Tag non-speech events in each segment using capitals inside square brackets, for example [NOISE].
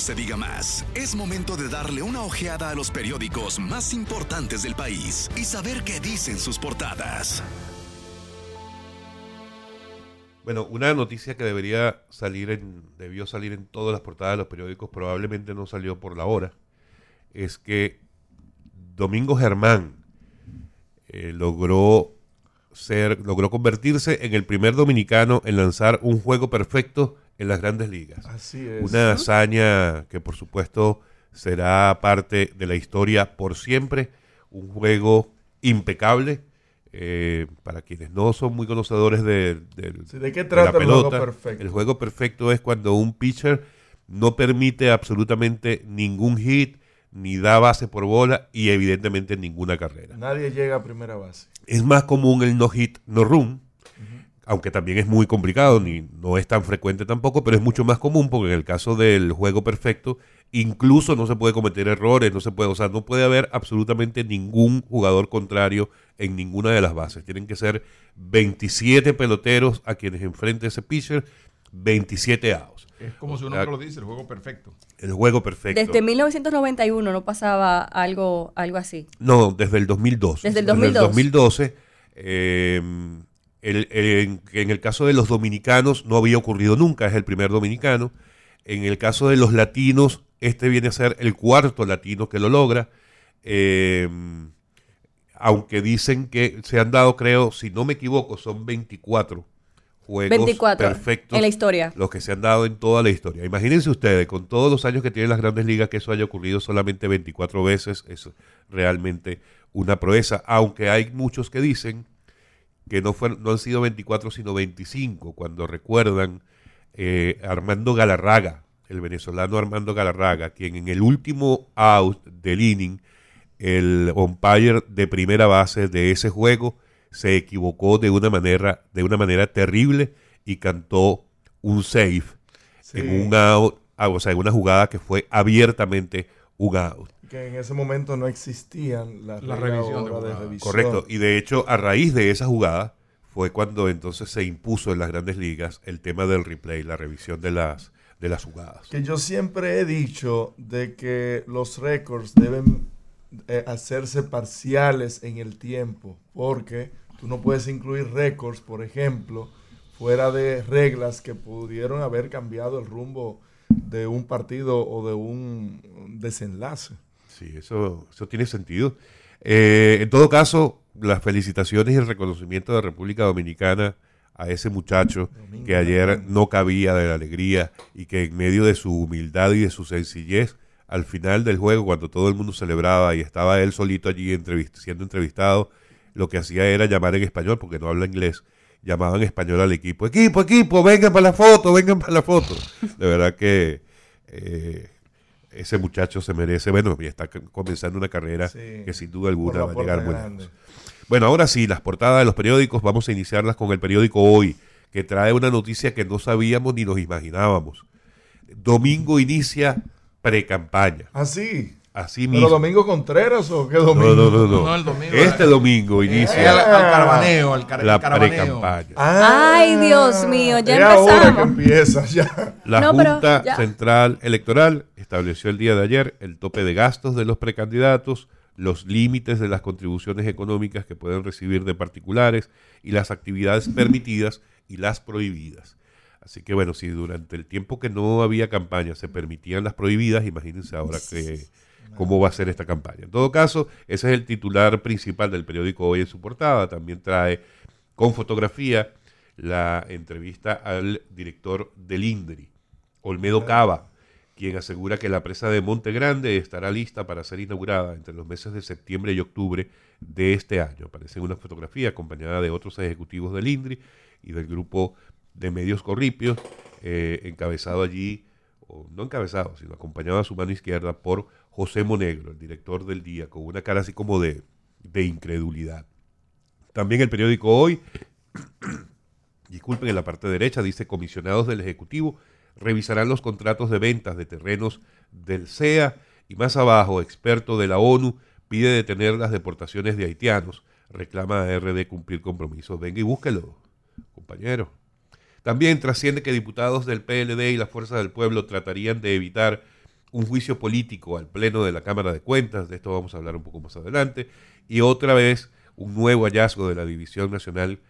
se diga más. Es momento de darle una ojeada a los periódicos más importantes del país y saber qué dicen sus portadas. Bueno, una noticia que debería salir en, debió salir en todas las portadas de los periódicos, probablemente no salió por la hora, es que Domingo Germán eh, logró ser, logró convertirse en el primer dominicano en lanzar un juego perfecto en las grandes ligas. Así es. Una hazaña que por supuesto será parte de la historia por siempre, un juego impecable. eh, para quienes no son muy conocedores de, Sí, ¿de qué la trata el juego pelota, perfecto? el juego perfecto es cuando un pitcher no permite absolutamente ningún hit, ni da base por bola y evidentemente ninguna carrera. Nadie llega a primera base. Es más común el no hit, no run, aunque también es muy complicado, ni no es tan frecuente tampoco, pero es mucho más común porque en el caso del juego perfecto, incluso no se puede cometer errores, no se puede, o sea, no puede haber absolutamente ningún jugador contrario en ninguna de las bases. Tienen que ser 27 peloteros a quienes enfrente ese pitcher, 27 outs. Es como su Ah, nombre lo dice, el juego perfecto. El juego perfecto. Desde 1991 no pasaba algo, algo así. No, desde el 2002. Desde el 2002. 2012. eh, el- en, en el caso de los dominicanos no había ocurrido nunca, es el primer dominicano. En el caso de los latinos, este viene a ser el cuarto latino que lo logra. Eh, aunque dicen que se han dado, creo, si no me equivoco, son 24 juegos 24 perfectos en la historia. los que se han dado en toda la historia. Imagínense ustedes, con todos los años que tienen las grandes ligas, que eso haya ocurrido solamente 24 veces, es realmente una proeza, aunque hay muchos que dicen que no, fueron, no han sido 24, sino 25, cuando recuerdan eh, Armando Galarraga, el venezolano Armando Galarraga, quien en el último out del inning, el umpire de primera base de ese juego, se equivocó de una manera, de una manera terrible y cantó un save Sí. en un out, ah, o sea, en una jugada que fue abiertamente un out. Que en ese momento no existían las La reglas revisión de revisión. Correcto. Y de hecho, a raíz de esa jugada fue cuando entonces se impuso en las grandes ligas el tema del replay, la revisión de las, de las jugadas. Que yo siempre he dicho de que los récords deben eh, hacerse parciales en el tiempo, porque tú no puedes incluir récords, por ejemplo, fuera de reglas que pudieron haber cambiado el rumbo de un partido o de un desenlace. Sí, eso, eso tiene sentido. Eh, en todo caso, las felicitaciones y el reconocimiento de República Dominicana a ese muchacho que ayer no cabía de la alegría y que en medio de su humildad y de su sencillez, al final del juego, cuando todo el mundo celebraba y estaba él solito allí entrevist- siendo entrevistado, lo que hacía era llamar en español, porque no habla inglés, llamaba en español al equipo, equipo, equipo, vengan para la foto, vengan para la foto. De verdad que eh, ese muchacho se merece, bueno, y está comenzando una carrera Sí, que sin duda alguna va a llegar muy grande. lejos. Bueno, ahora sí, las portadas de los periódicos, vamos a iniciarlas con el periódico Hoy, que trae una noticia que no sabíamos ni nos imaginábamos. Domingo inicia pre-campaña. Ah, sí. Así ¿Pero mismo. Domingo Contreras o qué Domingo? No, no, no, no. No, el domingo, este eh. domingo Eh, al, inicia al caravaneo, al car- la pre-campaña. Ah, Ay, Dios mío, ya es ahora que empezamos. empieza, ya. La No, pero Junta ya. Central Electoral estableció el día de ayer el tope de gastos de los precandidatos, los límites de las contribuciones económicas que pueden recibir de particulares y las actividades permitidas y las prohibidas. Así que bueno, si durante el tiempo que no había campaña se permitían las prohibidas, imagínense ahora que cómo va a ser esta campaña. En todo caso, ese es el titular principal del periódico hoy en su portada. También trae con fotografía la entrevista al director del INDRI, Olmedo Cava, quien asegura que la presa de Monte Grande estará lista para ser inaugurada entre los meses de septiembre y octubre de este año. Aparece en una fotografía acompañada de otros ejecutivos del INDRI y del grupo de medios corripios, eh, encabezado allí, o no encabezado, sino acompañado a su mano izquierda por José Monegro, el director del día, con una cara así como de, de incredulidad. También el periódico Hoy, [COUGHS] disculpen, en la parte derecha dice comisionados del Ejecutivo revisarán los contratos de ventas de terrenos del CEA y más abajo, experto de la ONU pide detener las deportaciones de haitianos, reclama a RD cumplir compromisos. Venga y búsquelo, compañero. También trasciende que diputados del PLD y la Fuerza del Pueblo tratarían de evitar un juicio político al Pleno de la Cámara de Cuentas, de esto vamos a hablar un poco más adelante, y otra vez un nuevo hallazgo de la División Nacional,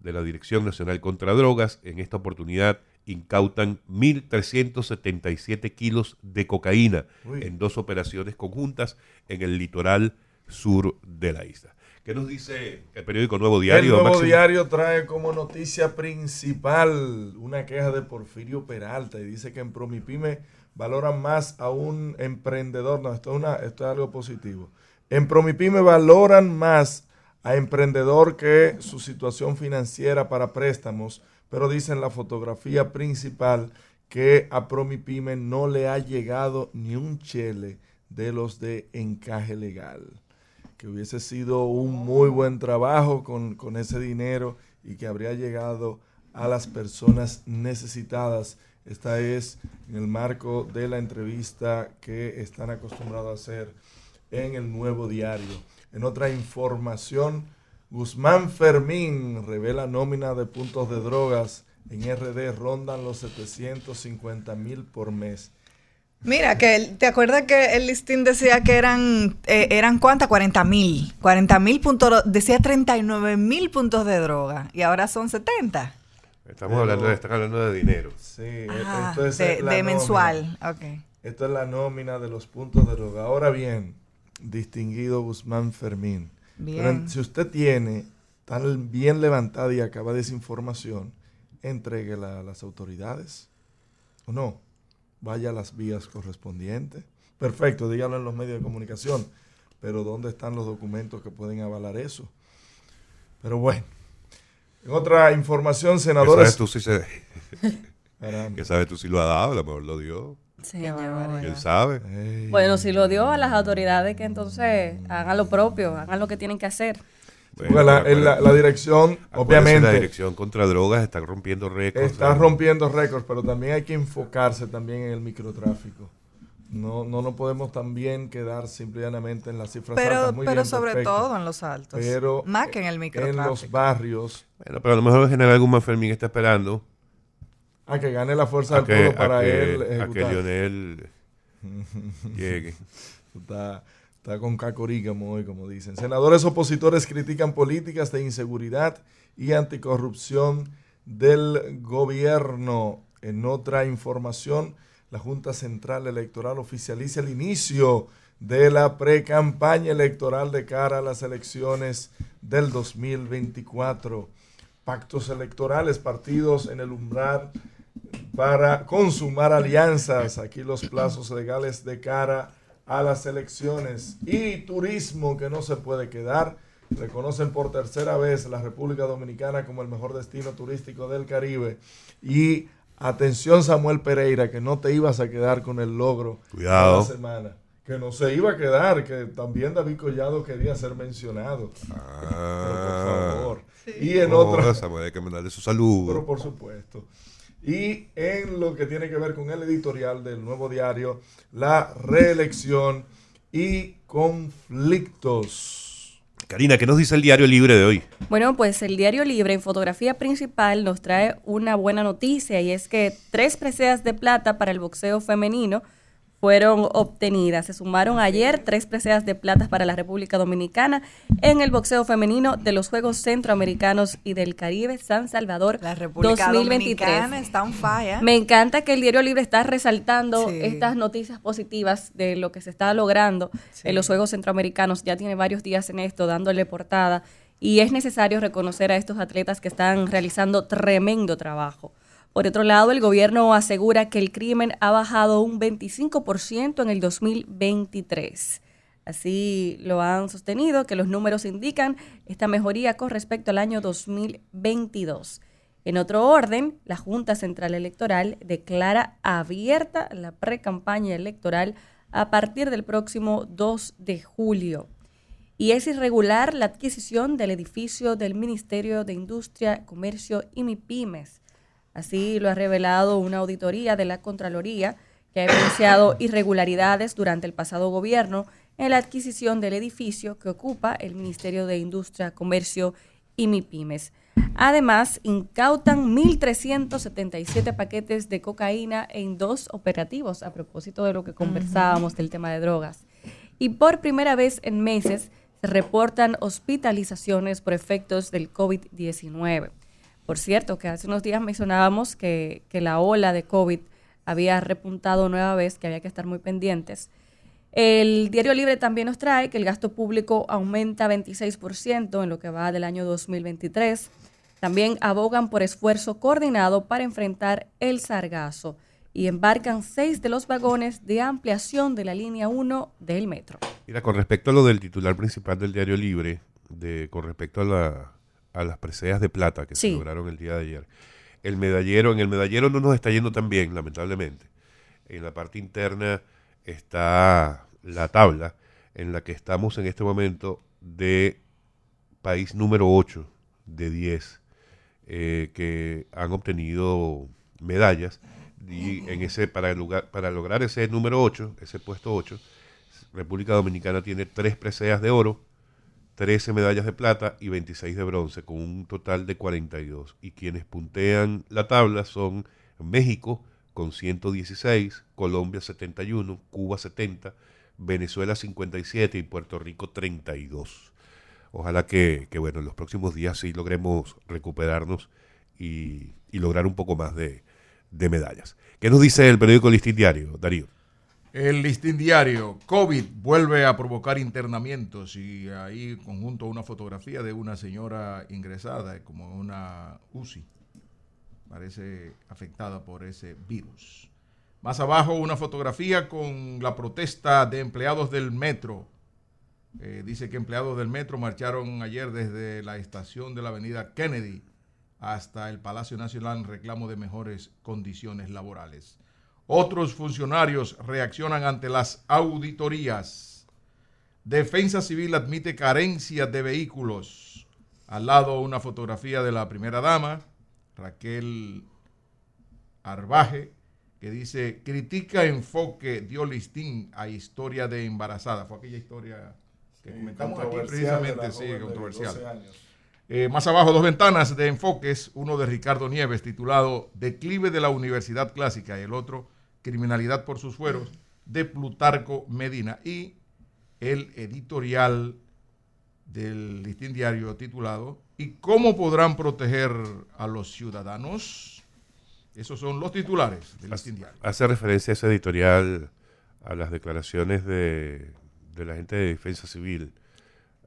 de la Dirección Nacional contra Drogas, en esta oportunidad incautan 1.377 kilos de cocaína Uy. en dos operaciones conjuntas en el litoral sur de la isla. ¿Qué nos dice el periódico Nuevo Diario? el nuevo Máximo? diario trae como noticia principal una queja de Porfirio Peralta y dice que en Promipyme valoran más a un emprendedor. No, esto es, una, esto es algo positivo. En Promipyme valoran más a emprendedor que su situación financiera para préstamos, pero dice en la fotografía principal que a Promipyme no le ha llegado ni un chele de los de encaje legal que hubiese sido un muy buen trabajo con, con ese dinero y que habría llegado a las personas necesitadas. Esta es en el marco de la entrevista que están acostumbrados a hacer en el nuevo diario. En otra información, Guzmán Fermín revela nómina de puntos de drogas. En RD rondan los 750 mil por mes. Mira, que el- te acuerdas que el listín decía que eran, eh, eran ¿cuántas? 40 mil. 40 mil puntos, decía 39 mil puntos de droga y ahora son 70. Estamos hablando, de, están hablando de dinero. Sí, e- Ah, esto es de, la de nómina. mensual. Ok. Esto es la nómina de los puntos de droga. Ahora bien, distinguido Guzmán Fermín. Bien. Pero en- si usted tiene tan bien levantada y acaba de esa información, entréguela a las autoridades. ¿O no? Vaya a las vías correspondientes. Perfecto, dígalo en los medios de comunicación. Pero ¿dónde están los documentos que pueden avalar eso? Pero bueno. En otra información, ¿Qué sabes senadores... tú si se- Caramba. [LAUGHS] ¿Qué sabes tú si lo ha dado? A lo mejor lo dio. Señor. ¿Quién sabe? Ey. Bueno, si lo dio a las autoridades, que entonces hagan lo propio, hagan lo que tienen que hacer. Porque la, en la- la dirección, obviamente, La dirección contra drogas está rompiendo récords. está rompiendo récords, pero también hay que enfocarse también en el microtráfico. No, no nos podemos también quedar simplemente en las cifras Pero, altas. Muy pero bien, sobre perfecto. todo en los altos. Pero Más que en el en microtráfico. los barrios, Bueno, pero a lo mejor el general Guzmán Fermín está esperando a que gane la fuerza a del pueblo para que- él a que ejecutar. Lionel [LAUGHS] llegue. Está, está con cacorígamo hoy, como dicen. Senadores opositores critican políticas de inseguridad y anticorrupción del gobierno. En otra información, la Junta Central Electoral oficializa el inicio de la pre-campaña electoral de cara a las elecciones del 2024. Pactos electorales, partidos en el umbral para consumar alianzas. Aquí los plazos legales de cara a las elecciones. Y turismo que no se puede quedar. Reconocen por tercera vez la República Dominicana como el mejor destino turístico del Caribe. Y atención Samuel Pereira, que no te ibas a quedar con el logro Cuidado. de la semana. Que no se iba a quedar, que también David Collado quería ser mencionado. Pero por Ah. favor. Y en No, otra... Samuel, hay que mandarle su saludo. Pero por supuesto. Y en lo que tiene que ver con el editorial del nuevo diario, la reelección y conflictos. Karina, ¿qué nos dice el diario libre de hoy? Bueno, pues el Diario Libre en fotografía principal nos trae una buena noticia y es que tres preseas de plata para el boxeo femenino fueron obtenidas. Se sumaron ayer tres preseas de plata para la República Dominicana en el boxeo femenino de los Juegos Centroamericanos y del Caribe San Salvador La República 2023. Dominicana está on fire. Me encanta que el Diario Libre está resaltando Sí. estas noticias positivas de lo que se está logrando Sí. en los Juegos Centroamericanos. Ya tiene varios días en esto, dándole portada. Y es necesario reconocer a estos atletas que están realizando tremendo trabajo. Por otro lado, el gobierno asegura que el crimen ha bajado un 25% en el 2023. Así lo han sostenido, que los números indican esta mejoría con respecto al año 2022. En otro orden, la Junta Central Electoral declara abierta la pre-campaña electoral a partir del próximo 2 de julio. Y es irregular la adquisición del edificio del Ministerio de Industria, Comercio y MIPIMES. Así lo ha revelado una auditoría de la Contraloría que ha evidenciado [COUGHS] irregularidades durante el pasado gobierno en la adquisición del edificio que ocupa el Ministerio de Industria, Comercio y MIPIMES. Además, incautan 1.377 paquetes de cocaína en dos operativos, a propósito de lo que conversábamos del tema de drogas. Y por primera vez en meses se reportan hospitalizaciones por efectos del COVID-19. Por cierto, que hace unos días mencionábamos que, que la ola de COVID había repuntado nueva vez, que había que estar muy pendientes. El Diario Libre también nos trae que el gasto público aumenta 26% en lo que va del año 2023. También abogan por esfuerzo coordinado para enfrentar el sargazo y embarcan seis de los vagones de ampliación de la línea 1 del metro. Mira, con respecto a lo del titular principal del Diario Libre, de, con respecto a, la, a las preseas de plata que se lograron el día de ayer, el medallero, en el medallero no nos está yendo tan bien, lamentablemente. En la parte interna está la tabla en la que estamos en este momento de país número 8 de 10 eh, que han obtenido medallas. Y en ese para, lugar, para lograr ese número 8, ese puesto 8, República Dominicana tiene tres preseas de oro, 13 medallas de plata y 26 de bronce, con un total de 42. Y quienes puntean la tabla son México con 116, Colombia 71, Cuba 70, Venezuela 57 y Puerto Rico 32. Ojalá que, que, bueno, en los próximos días sí logremos recuperarnos y, y lograr un poco más de, de medallas. ¿Qué nos dice el periódico Listín Diario, Darío? El listín diario, COVID vuelve a provocar internamientos y ahí conjunto una fotografía de una señora ingresada como una UCI, parece afectada por ese virus. Más abajo una fotografía con la protesta de empleados del metro. Eh, dice que empleados del metro marcharon ayer desde la estación de la avenida Kennedy hasta el Palacio Nacional en reclamo de mejores condiciones laborales. Otros funcionarios reaccionan ante las auditorías. Defensa Civil admite carencias de vehículos. Al lado una fotografía de la primera dama, Raquel Arbaje, que dice, critica enfoque dio listín a historia de embarazada. Fue aquella historia que comentamos aquí precisamente, sí, controversial. Eh, más abajo, dos ventanas de enfoques, uno de Ricardo Nieves titulado Declive de la Universidad Clásica y el otro Criminalidad por sus fueros de Plutarco Medina y el editorial del listín diario titulado ¿Y cómo podrán proteger a los ciudadanos? Esos son los titulares del listín diario. Hace referencia ese editorial a las declaraciones de, de la gente de defensa civil,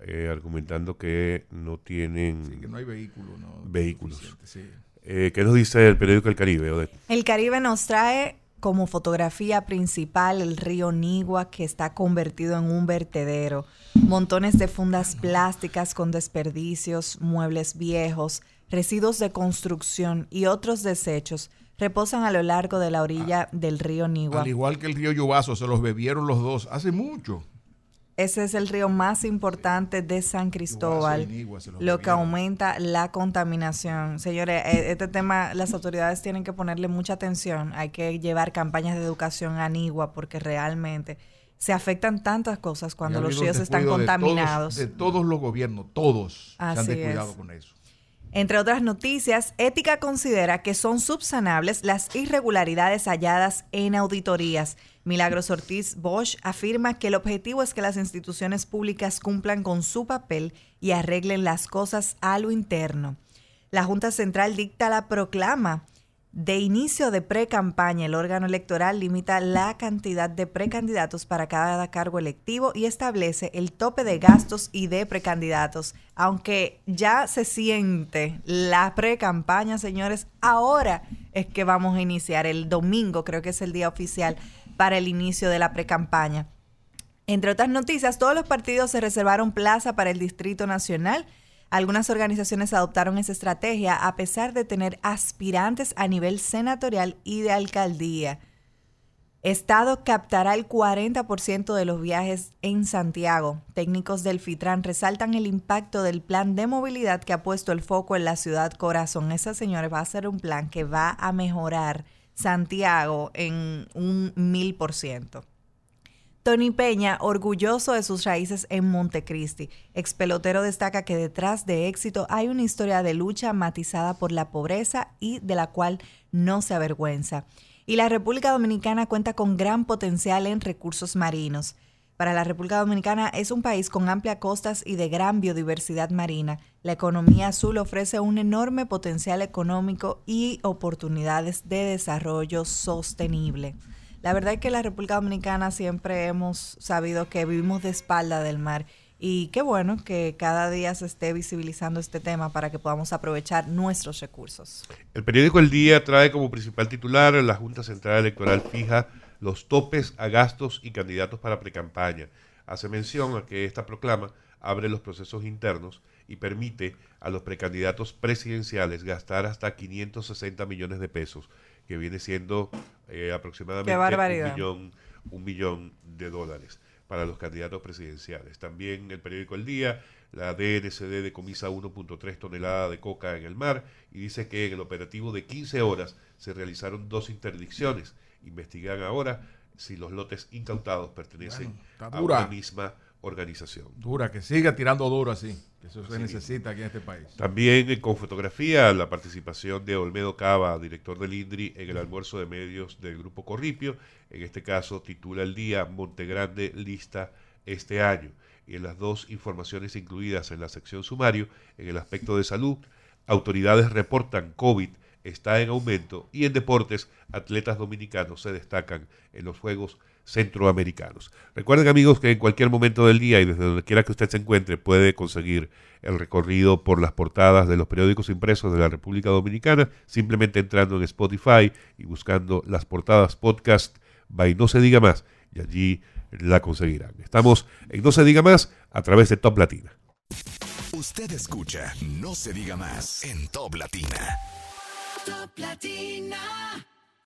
eh, argumentando que no tienen Sí, que no hay vehículo, ¿no? Vehículos. Sí. Eh, ¿Qué nos dice el periódico El Caribe? Odette? El Caribe nos trae como fotografía principal el río Nigua que está convertido en un vertedero. Montones de fundas plásticas con desperdicios, muebles viejos, residuos de construcción y otros desechos reposan a lo largo de la orilla del río Nigua. Al igual que el río Yubazo, se los bebieron los dos hace mucho. Ese es el río más importante de San Cristóbal, lo que aumenta la contaminación. Señores, eh, este tema las autoridades tienen que ponerle mucha atención. Hay que llevar campañas de educación a Nigua porque realmente se afectan tantas cosas cuando los ríos están descuido de todos- contaminados. De todos, los gobiernos, todos se han Así descuidado es. con eso. Entre otras noticias, Ética considera que son subsanables las irregularidades halladas en auditorías. Milagros Ortiz Bosch afirma que el objetivo es que las instituciones públicas cumplan con su papel y arreglen las cosas a lo interno. La Junta Central dicta la proclama de inicio de pre-campaña. El órgano electoral limita la cantidad de precandidatos para cada cargo electivo y establece el tope de gastos y de precandidatos. Aunque ya se siente la pre-campaña, señores, ahora es que vamos a iniciar. El domingo creo que es el día oficial para el inicio de la pre-campaña. Entre otras noticias, todos los partidos se reservaron plaza para el Distrito Nacional. Algunas organizaciones adoptaron esa estrategia a pesar de tener aspirantes a nivel senatorial y de alcaldía. Estado captará el 40% de los viajes en Santiago. Técnicos del FITRAN resaltan el impacto del plan de movilidad que ha puesto el foco en la ciudad corazón. Esa, señores, va a ser un plan que va a mejorar Santiago en un mil por ciento. Tony Peña, orgulloso de sus raíces en Montecristi. Ex pelotero destaca que detrás de éxito hay una historia de lucha matizada por la pobreza y de la cual no se avergüenza. Y la República Dominicana cuenta con gran potencial en recursos marinos. Para la República Dominicana es un país con amplias costas y de gran biodiversidad marina. La economía azul ofrece un enorme potencial económico y oportunidades de desarrollo sostenible. La verdad es que la República Dominicana siempre hemos sabido que vivimos de espalda del mar y qué bueno que cada día se esté visibilizando este tema para que podamos aprovechar nuestros recursos. El periódico El Día trae como principal titular la Junta Central Electoral fija los topes a gastos y candidatos para precampaña. Hace mención a que esta proclama abre los procesos internos y permite a los precandidatos presidenciales gastar hasta 560 millones de pesos, que viene siendo eh, aproximadamente un millón, un millón de dólares para los candidatos presidenciales. También el periódico El Día, la DNCD decomisa 1.3 toneladas de coca en el mar y dice que en el operativo de 15 horas se realizaron dos interdicciones investigan ahora si los lotes incautados pertenecen a una misma organización. Dura, que siga tirando duro así, que eso se necesita aquí en este país. También eh, con fotografía, la participación de Olmedo Cava, director del INDRI, en el almuerzo de medios del Grupo Corripio. En este caso, titula el día Montegrande lista este año. Y en las dos informaciones incluidas en la sección sumario, en el aspecto de salud, autoridades reportan COVID está en aumento y en deportes atletas dominicanos se destacan en los Juegos Centroamericanos. Recuerden amigos que en cualquier momento del día y desde donde quiera que usted se encuentre puede conseguir el recorrido por las portadas de los periódicos impresos de la República Dominicana simplemente entrando en Spotify y buscando las portadas podcast by No Se Diga Más y allí la conseguirán. Estamos en No Se Diga Más a través de Top Latina. Usted escucha No Se Diga Más en Top Latina. Top Latina.